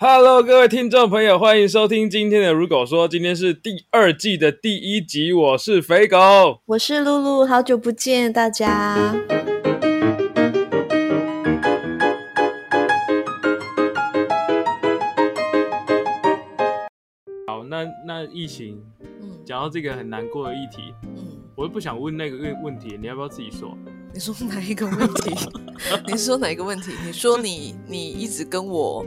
Hello，各位听众朋友，欢迎收听今天的《如狗说》，今天是第二季的第一集，我是肥狗。我是露露，好久不见大家。好，那那疫情，嗯讲到这个很难过的议题，嗯，我又不想问那个问问题，你要不要自己说？你说哪一个问题？你说哪一个问题？你说你你一直跟我，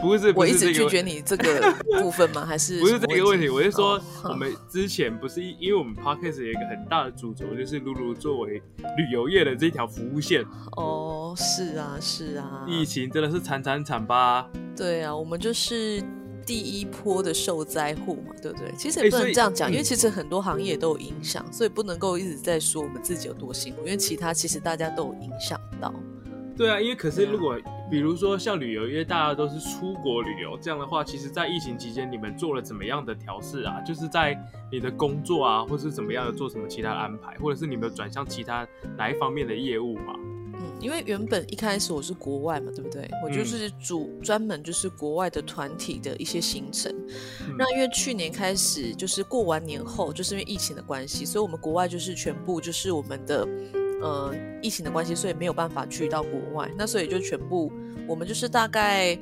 不是，不我一直拒绝你这个部分吗？还是 不是这个问题，我是说哦，我们之前不是因因为我们 podcast 有一个很大的主轴，就是露露作为旅游业的这条服务线，哦，是啊是啊，疫情真的是惨惨惨吧？对啊，我们就是第一波的受灾户嘛，对不对？其实也不能这样讲，嗯因为其实很多行业都有影响，所以不能够一直在说我们自己有多辛苦，因为其他其实大家都有影响到。对啊，因为可是如果比如说像旅游因为，大家都是出国旅游，这样的话，其实，在疫情期间，你们做了怎么样的调试啊？就是在你的工作啊，或是怎么样的做什么其他安排，或者是你们有转向其他哪一方面的业务嘛？嗯，因为原本一开始我是国外嘛，对不对？我就是主专门就是国外的团体的一些行程。嗯那因为去年开始就是过完年后，就是因为疫情的关系，所以我们国外就是全部就是我们的呃疫情的关系，所以没有办法去到国外。那所以就全部我们就是大概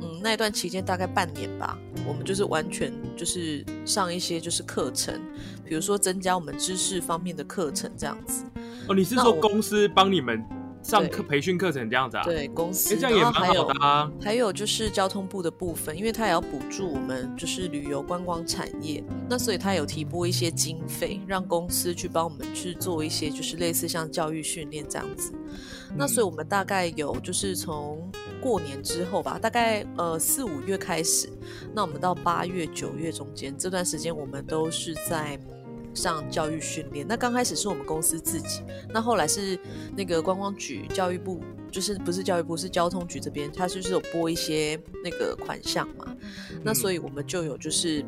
嗯那一段期间大概半年吧，我们就是完全就是上一些就是课程，比如说增加我们知识方面的课程这样子。哦，你是说公司帮你们上课培训课程这样子啊？，对公司，哎，这样也蛮好的啊。还有就是交通部的部分，因为他也要补助我们就是旅游观光产业，那所以他有提拨一些经费，让公司去帮我们去做一些就是类似像教育训练这样子。那所以我们大概有就是从过年之后吧，大概呃四五月开始，那我们到八月九月中间这段时间，我们都是在。上教育训练，那刚开始是我们公司自己，那后来是那个观光局、教育部，就是不是教育部，是交通局这边，它就是有拨一些那个款项嘛，那所以我们就有就是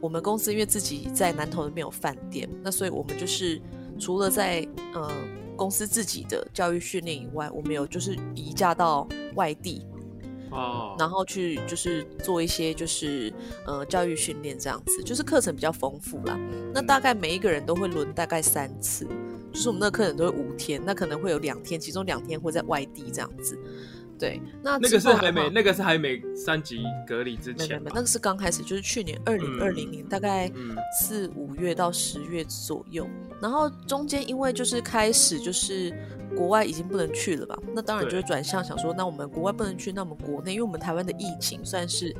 我们公司因为自己在南投那边有饭店，那所以我们就是除了在呃公司自己的教育训练以外，我们有就是移驾到外地，哦，然后去就是做一些就是呃教育训练这样子，就是课程比较丰富啦。那大概每一个人都会轮大概三次，就是我们那个课程都会五天，那可能会有两天，其中两天会在外地这样子。对，那那个是还没那个是还没三级隔离之没有没前，那个是刚开始，就是去年二零二零年，大概嗯四五月到十月左右。然后中间因为就是开始就是国外已经不能去了吧，那当然就对会转向想说，那我们国外不能去，那我们国内，因为我们台湾的疫情算是。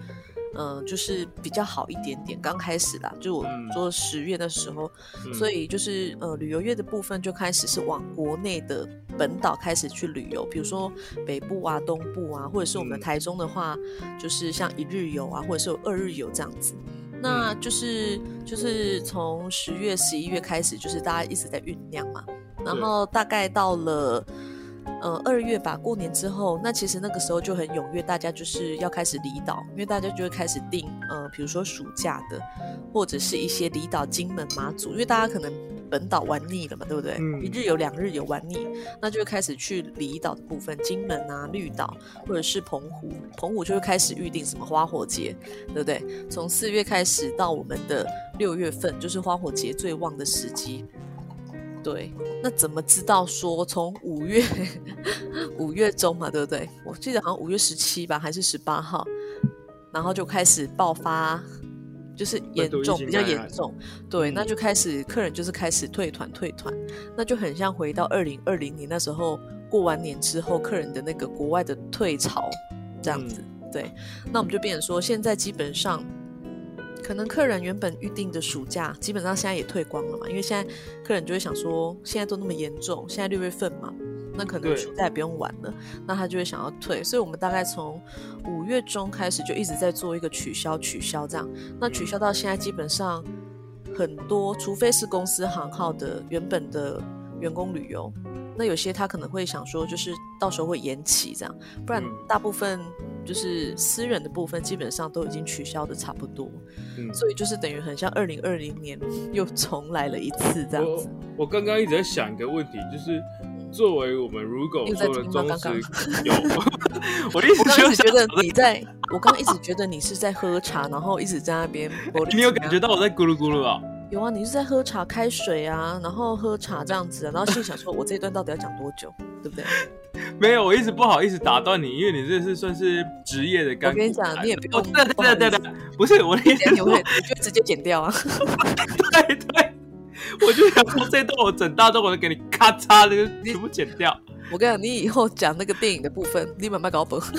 嗯、就是比较好一点点，刚开始啦，就我做十月的时候，嗯所以就是呃旅游业的部分就开始是往国内的本岛开始去旅游，比如说北部啊、东部啊，或者是我们嗯台中的话，就是像一日游啊，或者是有二日游这样子。那嗯就是就是从十月、十一月开始，就是大家一直在酝酿嘛，然后大概到了。呃，二月吧，过年之后，那其实那个时候就很踊跃，大家就是要开始离岛，因为大家就会开始订，呃，比如说暑假的，或者是一些离岛、金门、马祖，因为大家可能本岛玩腻了嘛，对不对？嗯一日游、两日游玩腻，那就会开始去离岛的部分，金门啊、绿岛或者是澎湖，澎湖就会开始预定什么花火节，对不对？从四月开始到我们的六月份，就是花火节最旺的时机。对，那怎么知道说从五月 五月中嘛，对不对？我记得好像五月十七吧，还是十八号，然后就开始爆发，就是严重，比较严重。对，那嗯就开始客人就是开始退团退团，那就很像回到二零二零年那时候过完年之后，客人的那个国外的退潮这样子。对，那我们就变成说，现在基本上。可能客人原本预定的暑假，基本上现在也退光了嘛，因为现在客人就会想说，现在都那么严重，现在六月份嘛，那可能对。暑假也不用玩了，那他就会想要退，所以我们大概从五月中开始就一直在做一个取消、取消这样，那取消到现在基本上很多，除非是公司行号的原本的员工旅游，那有些他可能会想说，就是到时候会延期这样，不然嗯。大部分就是私人的部分基本上都已经取消的差不多，嗯。所以就是等于很像二零二零年 又重来了一次这样我子。我刚刚一直在想一个问题，就是作为我们如狗你有在说的忠实 有，我的意思我刚就是开始觉得你在我刚刚一直觉得你是在喝茶，然后一直在那边。你有感觉到我在咕噜咕噜啊？有啊，你是在喝茶、开水啊，然后喝茶这样子，然后心想说，我这一段到底要讲多久，对不对？没有，我一直不好意思打断你，因为你这是算是职业的干。我跟你讲，你也不用。对对对对对，不是我的意思，你会就直接剪掉啊。对对，我就想说这段我整大段我都给你咔嚓的全部剪掉。我跟你讲，你以后讲那个电影的部分，立马卖搞本。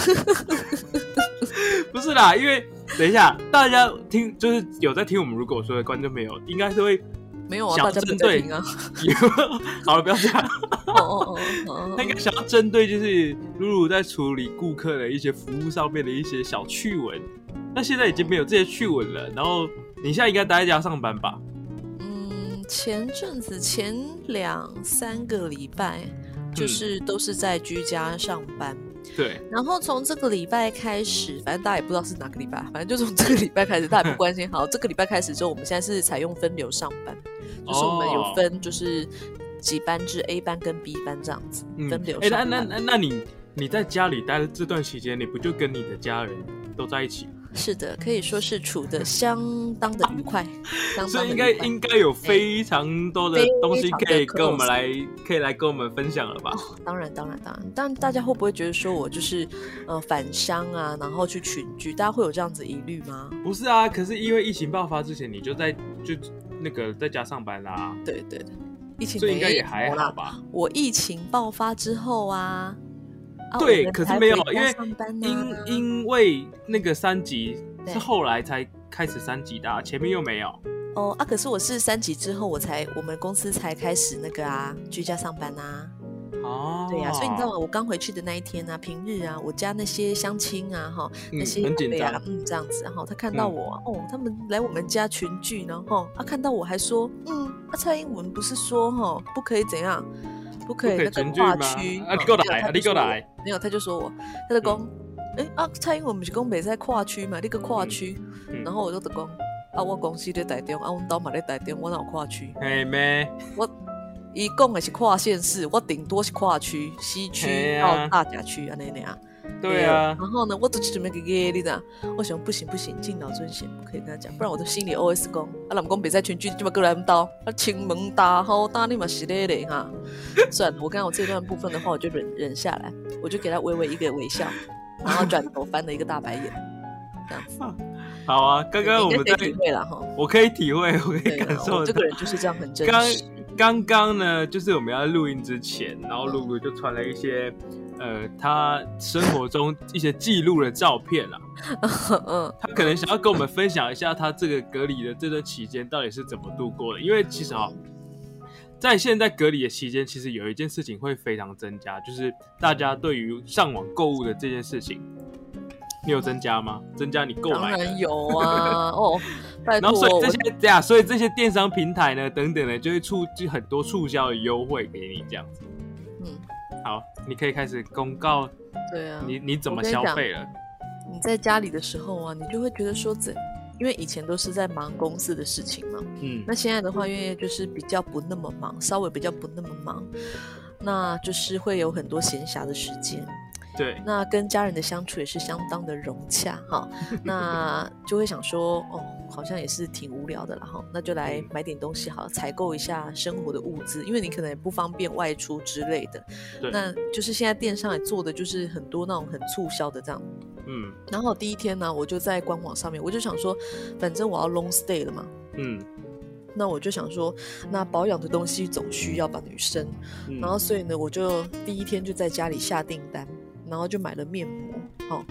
不是啦，因为等一下大家听，就是有在听我们如果说的观众没有，应该是会没有啊，大家针对啊。好了，不要这样。哦哦哦，他应该想要针对就是露露在处理顾客的一些服务上面的一些小趣闻。那现在已经没有这些趣闻了，然后你现在应该待在家上班吧？嗯，前阵子前两三个礼拜。就是都是在居家上班，对。然后从这个礼拜开始，反正大家也不知道是哪个礼拜，反正就从这个礼拜开始，大家也不关心。好，这个礼拜开始之后，我们现在是采用分流上班，就是我们有分就是几班制，A 班跟 B 班这样子分流。哎，那那那那你你在家里待的这段期间，你不就跟你的家人都在一起？是的，可以说是处的相当的愉快，所以应该应该有非常多的东西可以跟我们来，可以来跟我们分享了吧？当然，当然，当然。但大家会不会觉得说我就是呃返乡啊，然后去群居？大家会有这样子疑虑吗？不是啊，可是因为疫情爆发之前，你就在就那个在家上班啦。对对对，疫情所以应该也还好吧？我疫情爆发之后啊。对，可是没有，因为因因为那个三级是后来才开始三级的，前面又没有。哦啊，可是我是三级之后，我才我们公司才开始那个啊，居家上班啊。哦，对呀，所以你知道吗？我刚回去的那一天啊，平日啊，我家那些乡亲啊，哈，那些很紧张，嗯，这样子，然后他看到我，哦，他们来我们家群聚，然后啊看到我还说，嗯，啊，蔡英文不是说哈，不可以怎样？不可以那个跨区啊！你过来，你过来。没有，他就说我，他就讲，哎啊，蔡英文不是讲北在跨区嘛？那个跨区，然后我就得讲，啊，我公司在台中，啊，我到嘛在台中，我哪有跨区？嘿咩？我伊讲的是跨县市，我顶多是跨区，西区到大甲区啊那那样。对啊，然后呢，我都准备给给你的，我想不行不行，敬老尊贤，不可以跟他讲，不然我的心里 OS 讲，啊，老公别在群聚，就把过来刀，啊，亲门大好大你嘛是嘞嘞哈。算了，我刚刚我这段部分的话，我就忍忍下来，我就给他微微一个微笑，然后转头翻了一个大白眼，这样子。好啊，刚刚我们在体会了哈，我可以体会，我可以感受，这个人就是这样很真实。刚刚呢，就是我们要录音之前，然后露露就传了一些。呃，他生活中一些记录的照片啊，嗯，他可能想要跟我们分享一下他这个隔离的这段期间到底是怎么度过的。因为其实啊，在现在隔离的期间，其实有一件事情会非常增加，就是大家对于上网购物的这件事情，你有增加吗？增加你购买？当然有啊，哦，然后所以这些这样，所以这些电商平台呢，等等的，就会促就很多促销的优惠给你这样子，嗯。好，你可以开始公告。对啊，你你怎么消费了？你在家里的时候啊，你就会觉得说，怎？因为以前都是在忙公司的事情嘛。嗯。那现在的话，因为就是比较不那么忙，稍微比较不那么忙，那就是会有很多闲暇的时间。对，那跟家人的相处也是相当的融洽哈，那就会想说，哦，好像也是挺无聊的了哈，那就来买点东西好，采购一下生活的物资，因为你可能也不方便外出之类的。对，那就是现在电商也做的就是很多那种很促销的这样。嗯，然后第一天呢，我就在官网上面，我就想说，反正我要 long stay 了嘛。嗯，那我就想说，那保养的东西总需要吧，女生。然后所以呢，我就第一天就在家里下订单。然后就买了面膜，好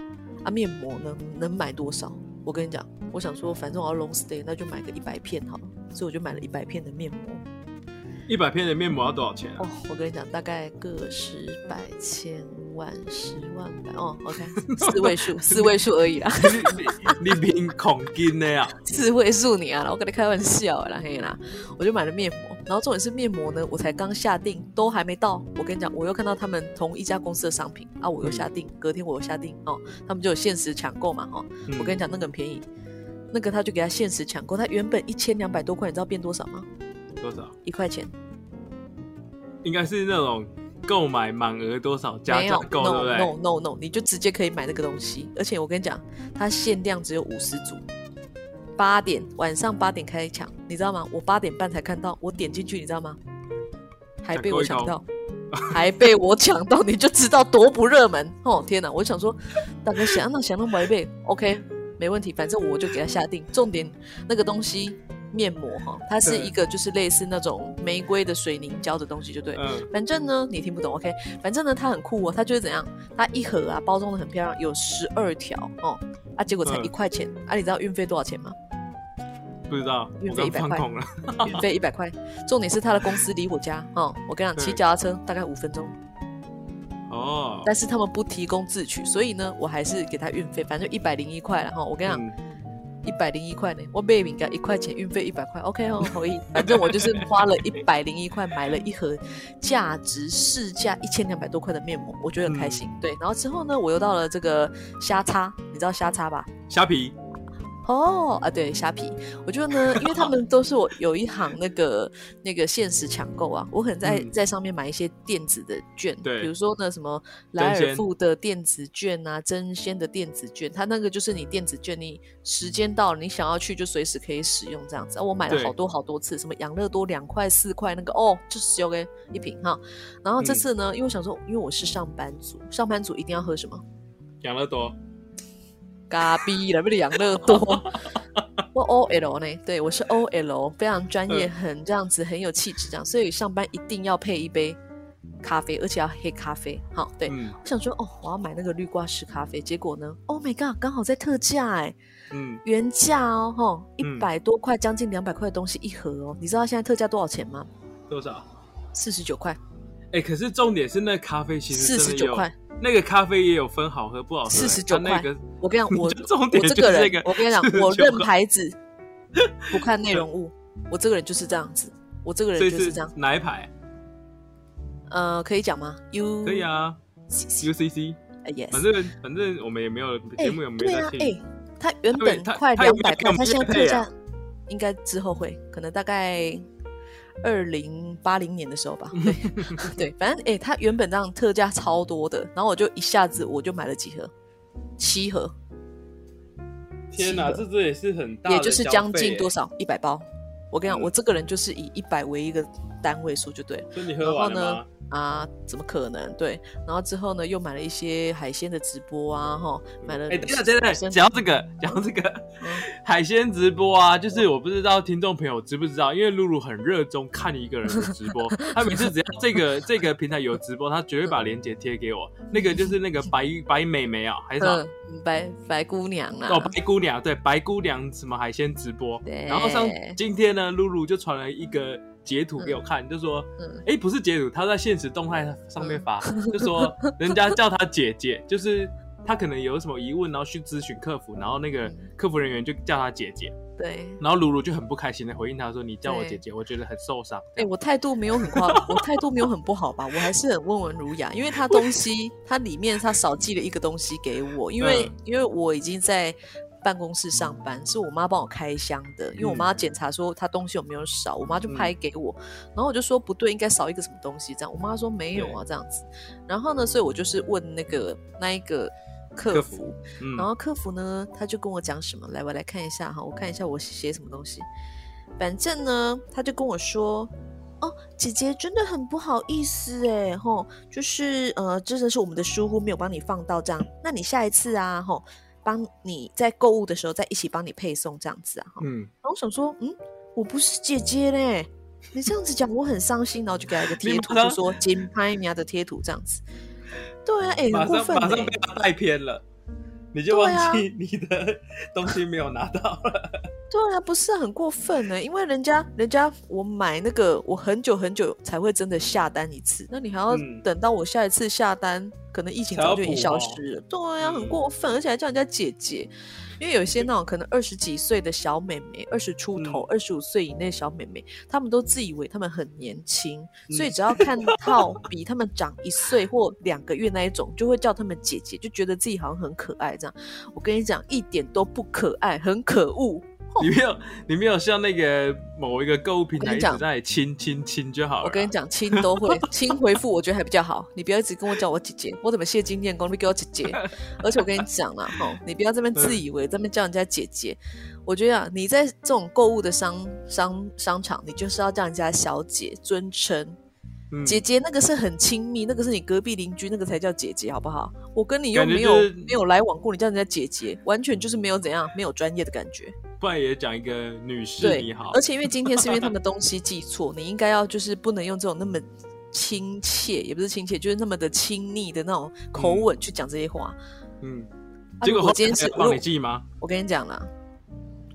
啊，面膜呢能买多少？我跟你讲，我想说，反正我要 long stay，那就买个一百片好了，所以我就买了一百片的面膜。一百片的面膜要多少钱啊？哦，我跟你讲，大概个十百千万十万百哦，OK，四位数，四位数而已啦。你你凭恐金的呀？四位数你啊，我跟你开玩笑啦，嘿啦，我就买了面膜，然后重点是面膜呢，我才刚下定，都还没到。我跟你讲，我又看到他们同一家公司的商品啊，我又下定，隔天我又下定哦，他们就有限时抢购嘛，哈，我跟你讲那个很便宜，那个他就给他限时抢购，他原本一千两百多块，你知道变多少吗？多少？一块钱，应该是那种购买满额多少加价购，对，no 不对？no no no，你就直接可以买那个东西。而且我跟你讲，它限量只有五十组，八点晚上八点开抢，你知道吗？我八点半才看到，我点进去，你知道吗？还被我抢到，还被我抢到，你就知道多不热门 哦！天哪，我想说，大哥想那想那么一倍，OK，没问题，反正我就给他下定。重点那个东西面膜哈，它是一个就是类似那种玫瑰的水凝胶的东西，就对。嗯，反正呢，你听不懂，OK？反正呢，它很酷哦，它就是怎样，它一盒啊，包装的很漂亮，有十二条哦，啊，结果才嗯一块钱，啊，你知道运费多少钱吗？不知道，运我费一百块。运费一百块，重点是他的公司离我家哦，我跟你讲，骑嗯脚踏车大概五分钟，哦，但是他们不提供自取，所以呢，我还是给他运费，反正一百零一块了哈，我跟你讲。嗯一百零一块呢，我买饼干一块钱，运费一百块，OK 哦，可以。反正我就是花了一百零一块买了一盒价值市价一千两百多块的面膜，我觉得很开心。对，然后之后呢，我又到了这个虾叉，你知道虾叉吧？虾皮，哦啊，对，虾皮，我觉得呢，因为他们都是我 有一行那个那个限时抢购啊，我可能在、嗯在上面买一些电子的券，对比如说呢什么莱真鲜尔富的电子券啊，真鲜的电子券，它那个就是你电子券，你时间到了，你想要去就随时可以使用这样子。啊、我买了好多好多次，什么养乐多两块四块那个哦，就是有给一瓶哈。然后这嗯次呢，因为我想说，因为我是上班族，上班族一定要喝什么？养乐多，咖逼了，不是养乐多。我 OL 呢？对我是 OL，非常专业，很这样子，很有气质这样，所以上班一定要配一杯咖啡，而且要黑咖啡。好，对，嗯我想说哦，我要买那个绿挂式咖啡，结果呢，Oh my god，刚好在特价哎，嗯，原价哦，哈，一嗯百多块，将近两百块的东西一盒哦，你知道现在特价多少钱吗？多少？四十九块，哎，可是重点是那咖啡其实四十九块，那个咖啡也有分好喝不好喝，四十九块 我跟你讲，我重点我这个人，我跟你讲，我认牌子，不看内容 物，我这个人就是这样子，我这个人就是这样。哪一排？呃，可以讲吗？U 可以啊 C，UCC，哎 yes，反正反正我们也没有哎节目，也没有在听。哎，他原本快两百块，没有给我们它现在特价，应该之后会，可能大概二零八零年的时候吧。对对，反正哎，它原本这样特价超多的，然后我就一下子我就买了几盒，七盒，天哪，七盒。这这也是很大也就是将近多少？一百包。我跟你讲，嗯。我这个人就是以一百为一个单位数就对了。所以你喝完了吗？啊，怎么可能？对，然后之后呢，又买了一些海鲜的直播啊，哈，买了哎，等一下，等一下，生讲到这个，讲到这个嗯 海鲜直播啊，就是我不知道听众朋友知不知道，因为露露很热衷看一个人的直播，他每次只要这个这个平台有直播，他绝对把链接贴给我。那个就是那个白白美眉啊，还是什么？嗯，白白姑娘啊，哦，白姑娘，对，白姑娘什么海鲜直播。对然后上今天呢，露露就传了一个截图给我看，就说，嗯。哎，不是截图，他在现实动态上面发，就说 人家叫他姐姐，就是他可能有什么疑问，然后去咨询客服，然后那个嗯。客服人员就叫他姐姐，对。然后露露就很不开心的回应他说：“你叫我姐姐，我觉得很受伤。哎、我态度没有很夸，我态度没有很不好吧？我还是很温文儒雅，因为他东西，他里面他少寄了一个东西给我，因为、嗯。因为我已经在办公室上班，是我妈帮我开箱的，因为我妈检查说她东西有没有少，我妈就拍给我，然后我就说不对，应该少一个什么东西，这样，我妈说没有啊，这样子，然后呢，所以我就是问那个那一个客服客服，嗯，然后客服呢，他就跟我讲什么？来，我来看一下哈，我看一下我写什么东西。反正呢，他就跟我说，哦，姐姐真的很不好意思哎，吼，就是呃，真的是我们的疏忽，没有帮你放到这样。那你下一次啊，吼，帮你在购物的时候再一起帮你配送这样子啊，嗯，然后我想说，嗯，我不是姐姐嘞，你这样子讲我很伤心，然后就给他一个贴 图，就说金拍苗的贴图这样子。对啊，哎、马很过分上被他带偏了，你就忘记你的东西没有拿到了。对啊，不是很过分呢，因为人家人家我买那个，我很久很久才会真的下单一次，那你还要嗯等到我下一次下单，可能疫情早就已经消失了。对啊，很嗯过分，而且还叫人家姐姐，因为有些那种可能二十几岁的小妹妹，二十出头、嗯二十五岁以内的小妹妹，她们都自以为她们很年轻，所以嗯只要看到比她们长一岁或两个月那一种，就会叫她们姐姐，就觉得自己好像很可爱这样。我跟你讲，一点都不可爱，很可恶。你没有，你没有像那个某一个购物平台一直在亲亲亲就好了。我跟你，讲，亲都会 亲回复，我觉得还比较好。你不要一直跟我叫我姐姐，我怎么谢金念功？你给我姐姐。而且我跟你讲啦，哈，你不要这边自以为这边叫人家姐姐。我觉得啊，你在这种购物的商商商场，你就是要叫人家小姐尊称。嗯姐姐那个是很亲密，那个是你隔壁邻居，那个才叫姐姐，好不好？我跟你又没有、就是没有来往过，你叫人家姐姐，完全就是没有怎样，没有专业的感觉。不然也讲一个女士你好，而且因为今天是因为他们东西记错，你应该要就是不能用这种那么亲切，也不是亲切，就是那么的亲昵的那种口吻去讲这些话。嗯，啊结果如果今天是后来帮我你记吗？我跟你讲啦，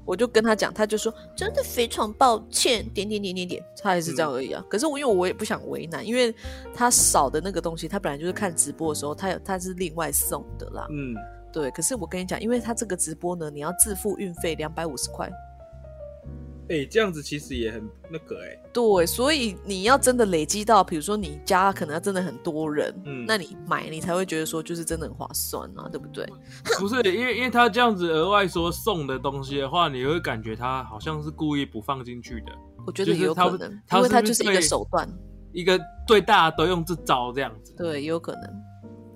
我就跟他讲，他就说真的非常抱歉，点点点点点，他也是这样而已啊。可是我因为我也不想为难，因为他少的那个东西，他本来就是看直播的时候，他有他是另外送的啦。嗯，对，可是我跟你讲，因为他这个直播呢，你要自付运费两百五十块。哎、这样子其实也很那个哎、对，所以你要真的累积到，比如说你家可能要真的很多人，嗯那你买你才会觉得说就是真的很划算啊，对不对？不是因为因为他这样子额外说送的东西的话，你会感觉他好像是故意不放进去的，我觉得有可能，他因为他就是是一个手段，一个对大家都用这招这样子。对，也有可能。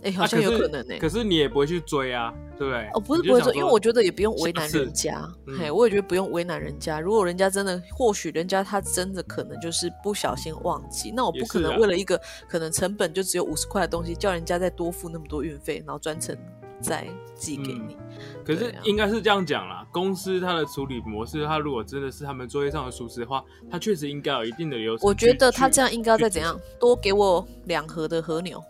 哎，好啊像有可能呢、可是你也不会去追啊，对不对？哦，不是不会说，你就想因为我觉得也不用为难人家，嗯嘿，我也觉得不用为难人家。如果人家真的，或许人家他真的可能就是不小心忘记，那我不可能为了一个可能成本就只有五十块的东西，叫人家再多付那么多运费，然后专程再寄给你。可是应该是这样讲啦，公司它的处理模式，它如果真的是他们作业上的疏失的话，它确实应该有一定的流程。我觉得他这样应该要再怎样，多给我两盒的和牛。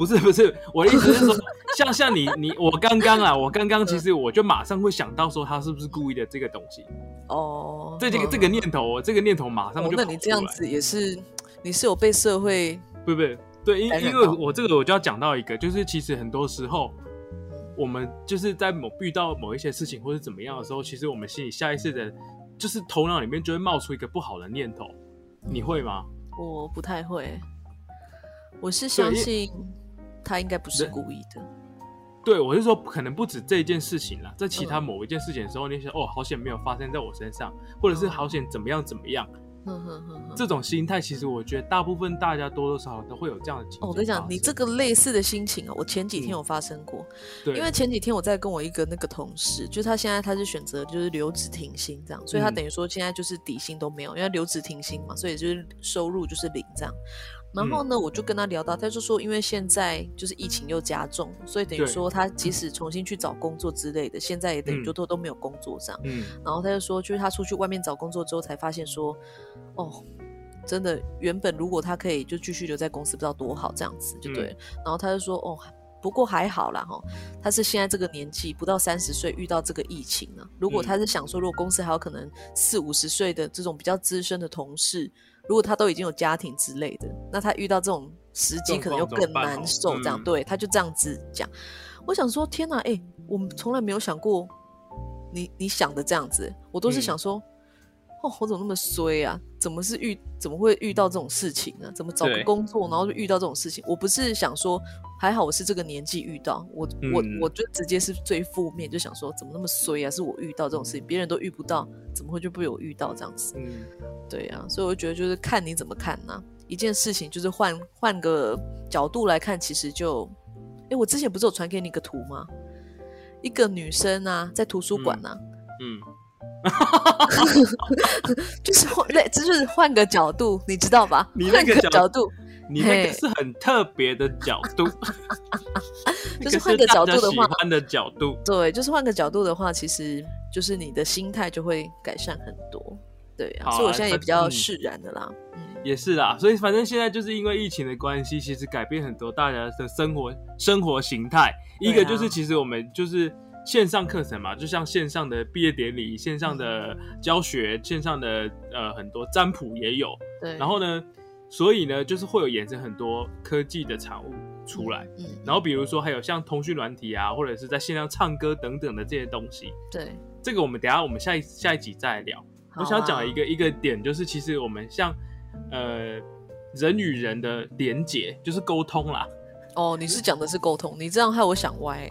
不是不是，我的意思是说，像像你你我刚刚啊，我刚刚其实我就马上会想到说他是不是故意的这个东西，哦，对这个嗯这个念头，我这个念头马上就，哦那你这样子也是，你是有被社会不不对，因因为我这个我就要讲到一个，就是其实很多时候，我们就是在某遇到某一些事情或者怎么样的时候，其实我们心里下意识的，就是头脑里面就会冒出一个不好的念头，你会吗？我不太会，我是相信他应该不是故意的。对，我是说，可能不止这一件事情啦，在其他嗯某一件事情的时候，你想哦，好险没有发生在我身上，或者是嗯好险怎么样怎么样，哼哼哼哼这种心态，其实我觉得大部分大家多多少少都会有这样的情绪。哦，我跟你讲，你这个类似的心情啊，我前几天有发生过。对，因为前几天我在跟我一个那个同事，就是他现在他是选择就是留职停薪这样，所以他嗯等于说现在就是底薪都没有，因为留职停薪嘛，所以就是收入就是零这样。然后呢，我就跟他聊到，他就说，因为现在就是疫情又加重，所以等于对说他即使重新去找工作之类的，现在也等于嗯。就都都没有工作这样。嗯。然后他就说，就是他出去外面找工作之后，才发现说，哦，真的原本如果他可以就继续留在公司，不知道多好这样子，就对了。然后他就说，哦，不过还好啦哈，他是现在这个年纪不到三十岁遇到这个疫情啊。如果嗯。他是想说，如果公司还有可能四五十岁的这种比较资深的同事，如果他都已经有家庭之类的，那他遇到这种时机可能又更难受。这样、嗯对，他就这样子讲。我想说，天哪，哎、我们从来没有想过你你想的这样子，我都是嗯想说，哦，我怎么那么衰啊？怎么是遇怎么会遇到这种事情呢、怎么找个工作，然后就遇到这种事情？我不是想说，还好我是这个年纪遇到，我、我嗯我就直接是最负面，就想说怎么那么衰啊？是我遇到这种事情，别人都遇不到，怎么会就被我遇到这样子？嗯，对啊，所以我觉得就是看你怎么看呢、一件事情就是换换个角度来看，其实就，哎，我之前不是有传给你一个图吗？一个女生啊，在图书馆啊，嗯，就是换对，就是换个角度，你知道吧？你那换个个角角度，你那嘿个是很特别的角度，就是换个角度的话那个是大家喜欢的角度，对，就是换个角度的话，其实就是你的心态就会改善很多。对啊，啊所以我现在也比较嗯释然的啦。嗯，也是啦。所以反正现在就是因为疫情的关系，其实改变很多大家的生活生活形态。一个就是其实我们就是线上课程嘛，就像线上的毕业典礼、线上的教学、线上的呃很多占卜也有。对。然后呢，所以呢，就是会有衍生很多科技的产物出来。嗯，然后比如说还有像通讯软体啊，或者是在线上唱歌等等的这些东西，对，这个我们等一下我们下一下一集再来聊。我想要讲的一个，个一个点就是，其实我们像呃人与人的连结，就是沟通啦。哦，你是讲的是沟通，你这样害我想歪。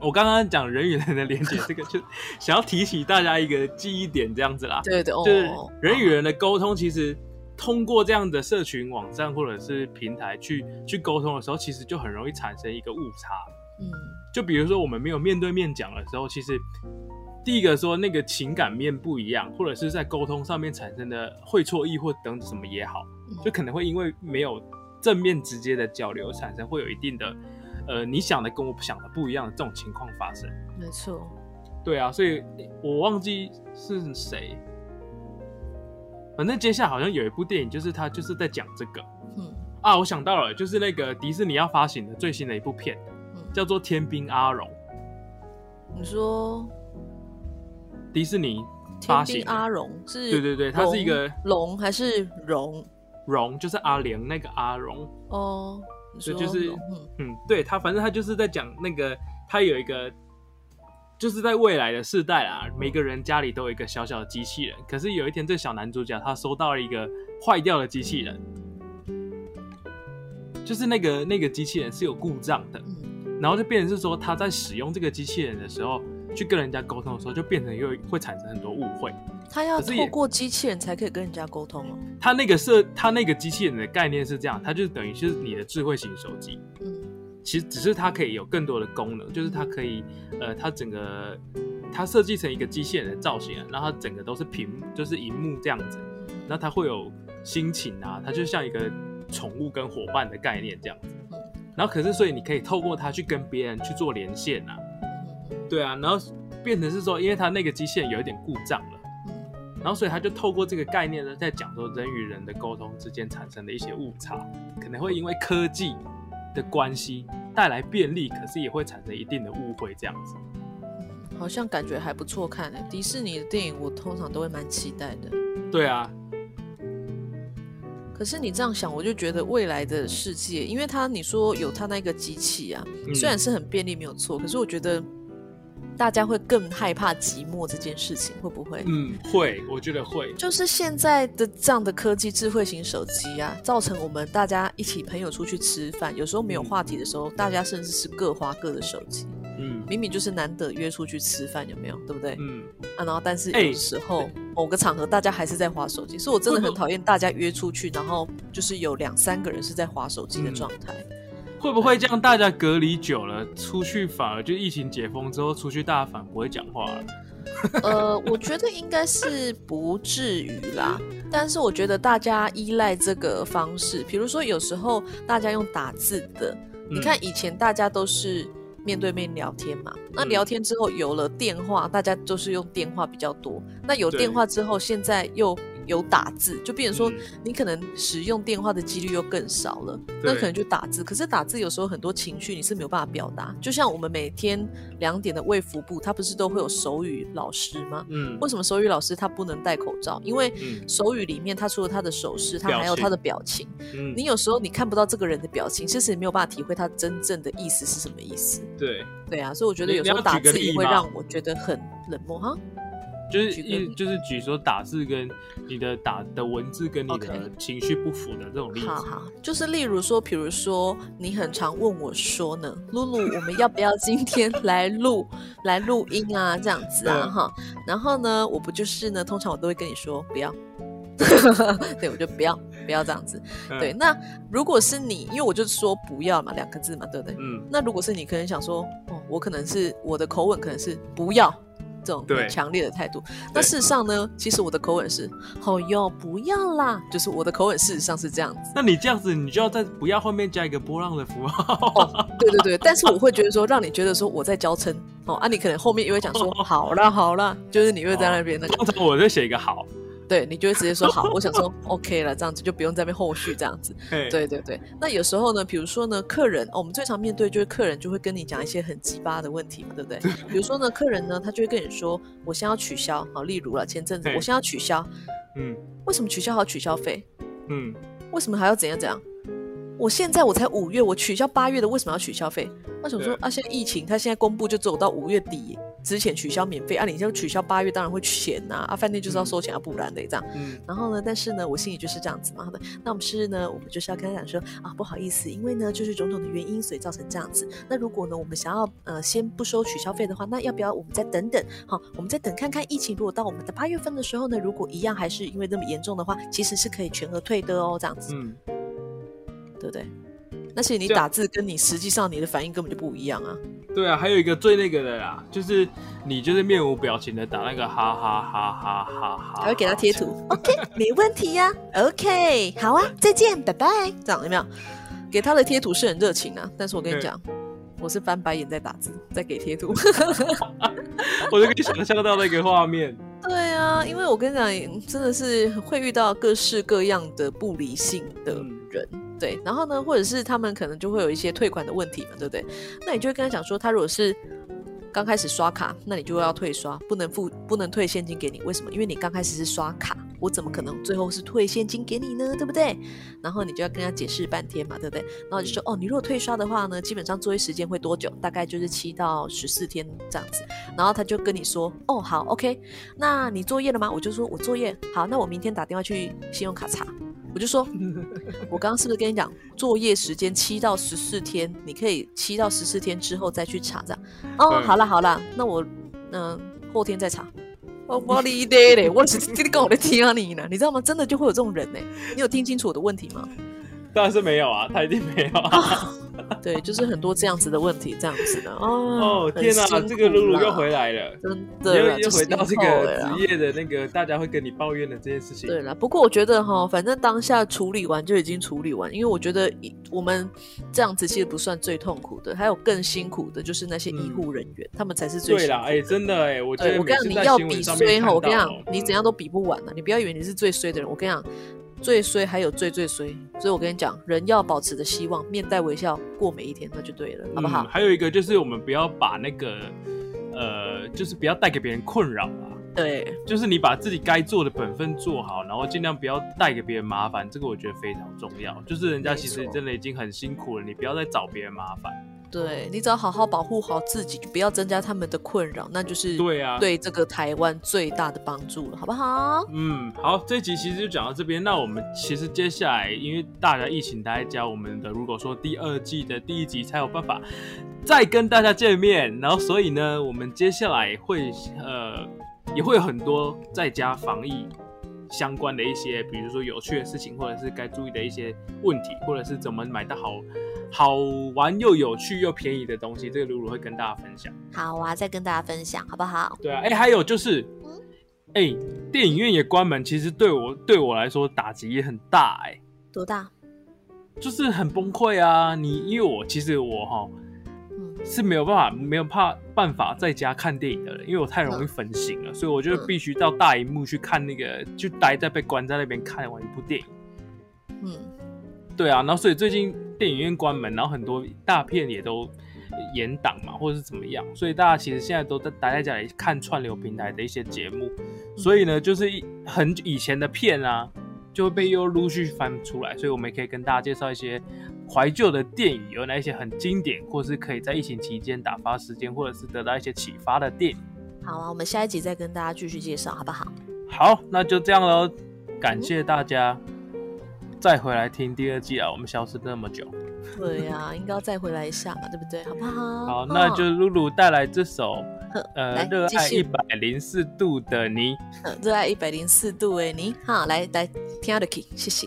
我刚刚讲人与人的连接，这个就想要提起大家一个记忆点，这样子啦。对对，哦，就是人与人的沟通，其实通过这样的社群网站或者是平台去去沟通的时候，其实就很容易产生一个误差。嗯就比如说我们没有面对面讲的时候，其实第一个说那个情感面不一样，或者是在沟通上面产生的会错意或等什么也好，嗯就可能会因为没有正面直接的交流，产生会有一定的呃你想的跟我想的不一样的这种情况发生。没错，对啊，所以我忘记是谁，反正接下来好像有一部电影，就是他就是在讲这个嗯啊，我想到了，就是那个迪士尼要发行的最新的一部片，嗯，叫做《天兵阿荣》，你说迪士尼天发行的兵阿荣是？对对对它是一个龙还是荣？荣，就是阿玲那个阿荣，哦，你说对就是嗯嗯，对他，反正他就是在讲那个，他有一个，就是在未来的世代啊，每个人家里都有一个小小的机器人。可是有一天，这小男主角他收到了一个坏掉的机器人，就是那个那个机器人是有故障的，嗯然后就变成是说他在使用这个机器人的时候，去跟人家沟通的时候，就变成又会产生很多误会。他要透过机器人才可以跟人家沟通哦。他那个设，他那个机器人的概念是这样，它就等于是你的智慧型手机。嗯其实只是它可以有更多的功能，就是它可以，呃，它整个它设计成一个机器人的造型啊，然后它整个都是屏，就是荧幕这样子，然后它会有心情啊，它就像一个宠物跟伙伴的概念这样子。嗯然后可是，所以你可以透过它去跟别人去做连线啊，嗯对啊，然后变成是说，因为它那个机器人有一点故障了。嗯然后，所以他就透过这个概念呢，在讲说人与人的沟通之间产生的一些误差，可能会因为科技的关系带来便利，可是也会产生一定的误会，这样子。嗯好像感觉还不错看诶。迪士尼的电影我通常都会蛮期待的。对啊，可是你这样想，我就觉得未来的世界，因为它你说有它那个机器啊，嗯虽然是很便利没有错，可是我觉得大家会更害怕寂寞这件事情，会不会？嗯，会，我觉得会。就是现在的这样的科技智慧型手机啊，造成我们大家一起朋友出去吃饭，有时候没有话题的时候，大家甚至是各花各的手机。嗯明明就是难得约出去吃饭，有没有？对不对？嗯，啊，然后但是哎有时候、某个场合大家还是在划手机，所以我真的很讨厌大家约出去，然后就是有两三个人是在划手机的状态。会不会这样？大家隔离久了，出去反而就疫情解封之后，出去大家反而不会讲话了。呃，我觉得应该是不至于啦，但是我觉得大家依赖这个方式，比如说有时候大家用打字的，你嗯看以前大家都是面对面聊天嘛，那嗯聊天之后有了电话，大家都是用电话比较多，那有电话之后，现在又有打字，就变成说嗯你可能使用电话的几率又更少了，那可能就打字。可是打字有时候很多情绪你是没有办法表达，就像我们每天两点的卫福部，它不是都会有手语老师吗？嗯为什么手语老师他不能戴口罩？因为嗯手语里面他除了他的手势，他还有他的表情。嗯，你有时候你看不到这个人的表情，其实你没有办法体会他真正的意思是什么意思。对，对啊，所以我觉得有时候打字也会让我觉得很冷漠哈。就是一就是举说打字跟你的打的文字跟你的情绪不符的这种例子。好好，就是例如说，比如说你很常问我说呢，露露，我们要不要今天来录来录音啊？这样子啊，嗯哈。然后呢，我不就是呢，通常我都会跟你说不要。对，我就不要不要这样子。嗯对，，那如果是你，因为我就说不要嘛，两个字嘛，对不对？嗯，那如果是你，可能想说，哦，我可能是我的口吻可能是不要这种很强烈的态度。那事实上呢，其实我的口吻是，哦哟，不要啦，就是我的口吻事实上是这样子。那你这样子，你就要在不要后面加一个波浪的符号。哦，对对对，但是我会觉得说，让你觉得说我在娇嗔哦，啊，你可能后面也会讲说 好啦好啦，就是你会在那边那个，通常我就写一个好。对你就会直接说好，我想说 OK 了，这样子就不用在那边后续这样子。嘿，对对对，那有时候呢，比如说呢，客人、哦我们最常面对就是客人就会跟你讲一些很鸡巴的问题嘛，对不对？比如说呢，客人呢，他就会跟你说，我先要取消，好，例如了，前阵子我先要取消，嗯为什么取消还要取消费？嗯，为什么还要怎样怎样？我现在我才五月，我取消八月的，为什么要取消费？我想说啊，现在疫情，他现在公布就只有到五月底，之前取消免费啊，你就取消八月当然会钱呐啊，饭店就是要收钱啊，不然的这样。嗯，然后呢，但是呢，我心里就是这样子嘛。好的，那我们是呢，我们就是要跟他讲说啊，不好意思，因为呢，就是种种的原因，所以造成这样子。那如果呢，我们想要呃先不收取消费的话，那要不要我们再等等？好，我们再等看看疫情，如果到我们的八月份的时候呢，如果一样还是因为那么严重的话，其实是可以全额退的哦，这样子，嗯，对不对？那些你打字跟你实际上你的反应根本就不一样啊。对啊，还有一个最那个的啦，就是你就是面无表情的打那个哈哈哈哈哈哈，还会给他贴图，OK，没问题呀、OK，好啊，再见，拜拜，这样有没有？给他的贴图是很热情啊，但是我跟你对讲，我是翻白眼在打字，在给贴图。我就可以想象到那个画面。对啊，因为我跟你讲，真的是会遇到各式各样的不理性的嗯人，对，然后呢，或者是他们可能就会有一些退款的问题嘛，对不对？那你就会跟他讲说，他如果是刚开始刷卡，那你就要退刷，不能付，不能退现金给你。为什么？因为你刚开始是刷卡，我怎么可能最后是退现金给你呢？对不对？然后你就要跟他解释半天嘛，对不对？然后就说，哦，你如果退刷的话呢，基本上作业时间会多久？大概就是七到十四天这样子。然后他就跟你说，哦，好，OK，那你作业了吗？我就说我作业好，那我明天打电话去信用卡查。我就说，我刚刚是不是跟你讲，作业时间七到十四天，你可以七到十四天之后再去查这样。哦，好啦好啦，那我嗯、后天再查。我，我理 解嘞，我只是跟你跟我的听啊你呢，你知道吗？真的就会有这种人呢。你有听清楚我的问题吗？当然是没有啊，他一定没有啊。对，就是很多这样子的问题，这样子的哦。哦天哪，哪，这个露露又回来了，真的啦，又又回到这个职业的那个大家会跟你抱怨的这件事情。对了，不过我觉得哈，反正当下处理完就已经处理完，因为我觉得我们这样子其实不算最痛苦的，还有更辛苦的就是那些医护人员，他们才是最对啦，辛苦的。哎，真的哎，我觉，得我跟你要比衰哈，我跟你讲你怎样都比不完的、你不要以为你是最衰的人，我跟你讲，最衰还有最最衰，所以我跟你讲，人要保持着希望，面带微笑过每一天，那就对了，好不好？嗯还有一个就是我们不要把那个呃，就是不要带给别人困扰啊。对，就是你把自己该做的本分做好，然后尽量不要带给别人麻烦，这个我觉得非常重要。就是人家其实真的已经很辛苦了，你不要再找别人麻烦。对你只要好好保护好自己，就不要增加他们的困扰，那就是对啊对这个台湾最大的帮助了，好不好？嗯，好，这一集其实就讲到这边。那我们其实接下来，因为大家疫情待在家，我们的如果说第二季的第一集才有办法再跟大家见面，然后所以呢，我们接下来会呃也会有很多在家防疫相关的一些，比如说有趣的事情，或者是该注意的一些问题，或者是怎么买到好好玩又有趣又便宜的东西，这个露露会跟大家分享。好啊，再跟大家分享，好不好？对啊，哎、还有就是，哎、电影院也关门，其实对我对我来说打击也很大、哎，多大？就是很崩溃啊。你因为我其实我哈嗯是没有办法没有怕办法在家看电影的人，因为我太容易分心了，所以我就嗯必须到大荧幕去看那个，就待在被关在那边看完一部电影。嗯，对啊，然后所以最近电影院关门，然后很多大片也都延档嘛，或者是怎么样，所以大家其实现在都在待在家里看串流平台的一些节目，所以呢，就是一很以前的片啊，就会被又陆续翻出来，所以我们也可以跟大家介绍一些怀旧的电影，有哪一些很经典，或是可以在疫情期间打发时间，或者是得到一些启发的电影。好啊，我们下一集再跟大家继续介绍，好不好？好，那就这样喽，感谢大家再回来听第二季啊，我们消失那么久。对呀、应该要再回来一下嘛，对不对？好不好？好，那就露露带来这首呵呃来热爱一百零四度的你。呃热爱一百零四度的，你哈来来听得起，谢谢。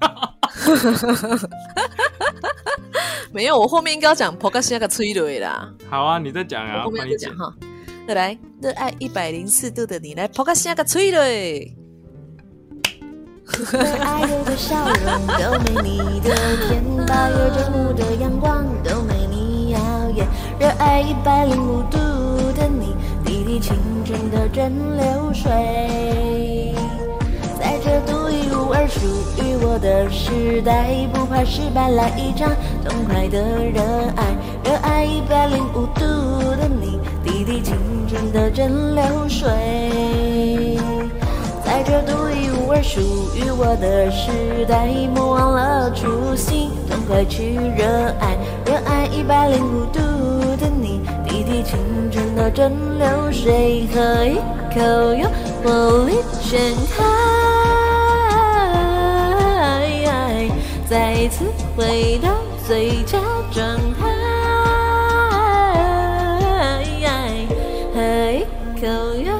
没有，我后面应该要讲 p o k a s 那个催泪啦，好啊，你再讲我啊，后面。再讲哈。再来，热爱一百零四度的你，来 p o k a s 那个催泪。热爱一百零五度的你，滴滴清纯的蒸馏水。在这独一无二属于我的时代，不怕失败，来一场痛快的热爱。热爱一百零五度的你，滴滴清纯的蒸馏水。在这独一无二属于我的时代莫忘了初心痛快去热爱热爱一百零五度的你滴滴清纯的蒸馏水喝一口又活力全开再次回到最佳状态。喝一口哟。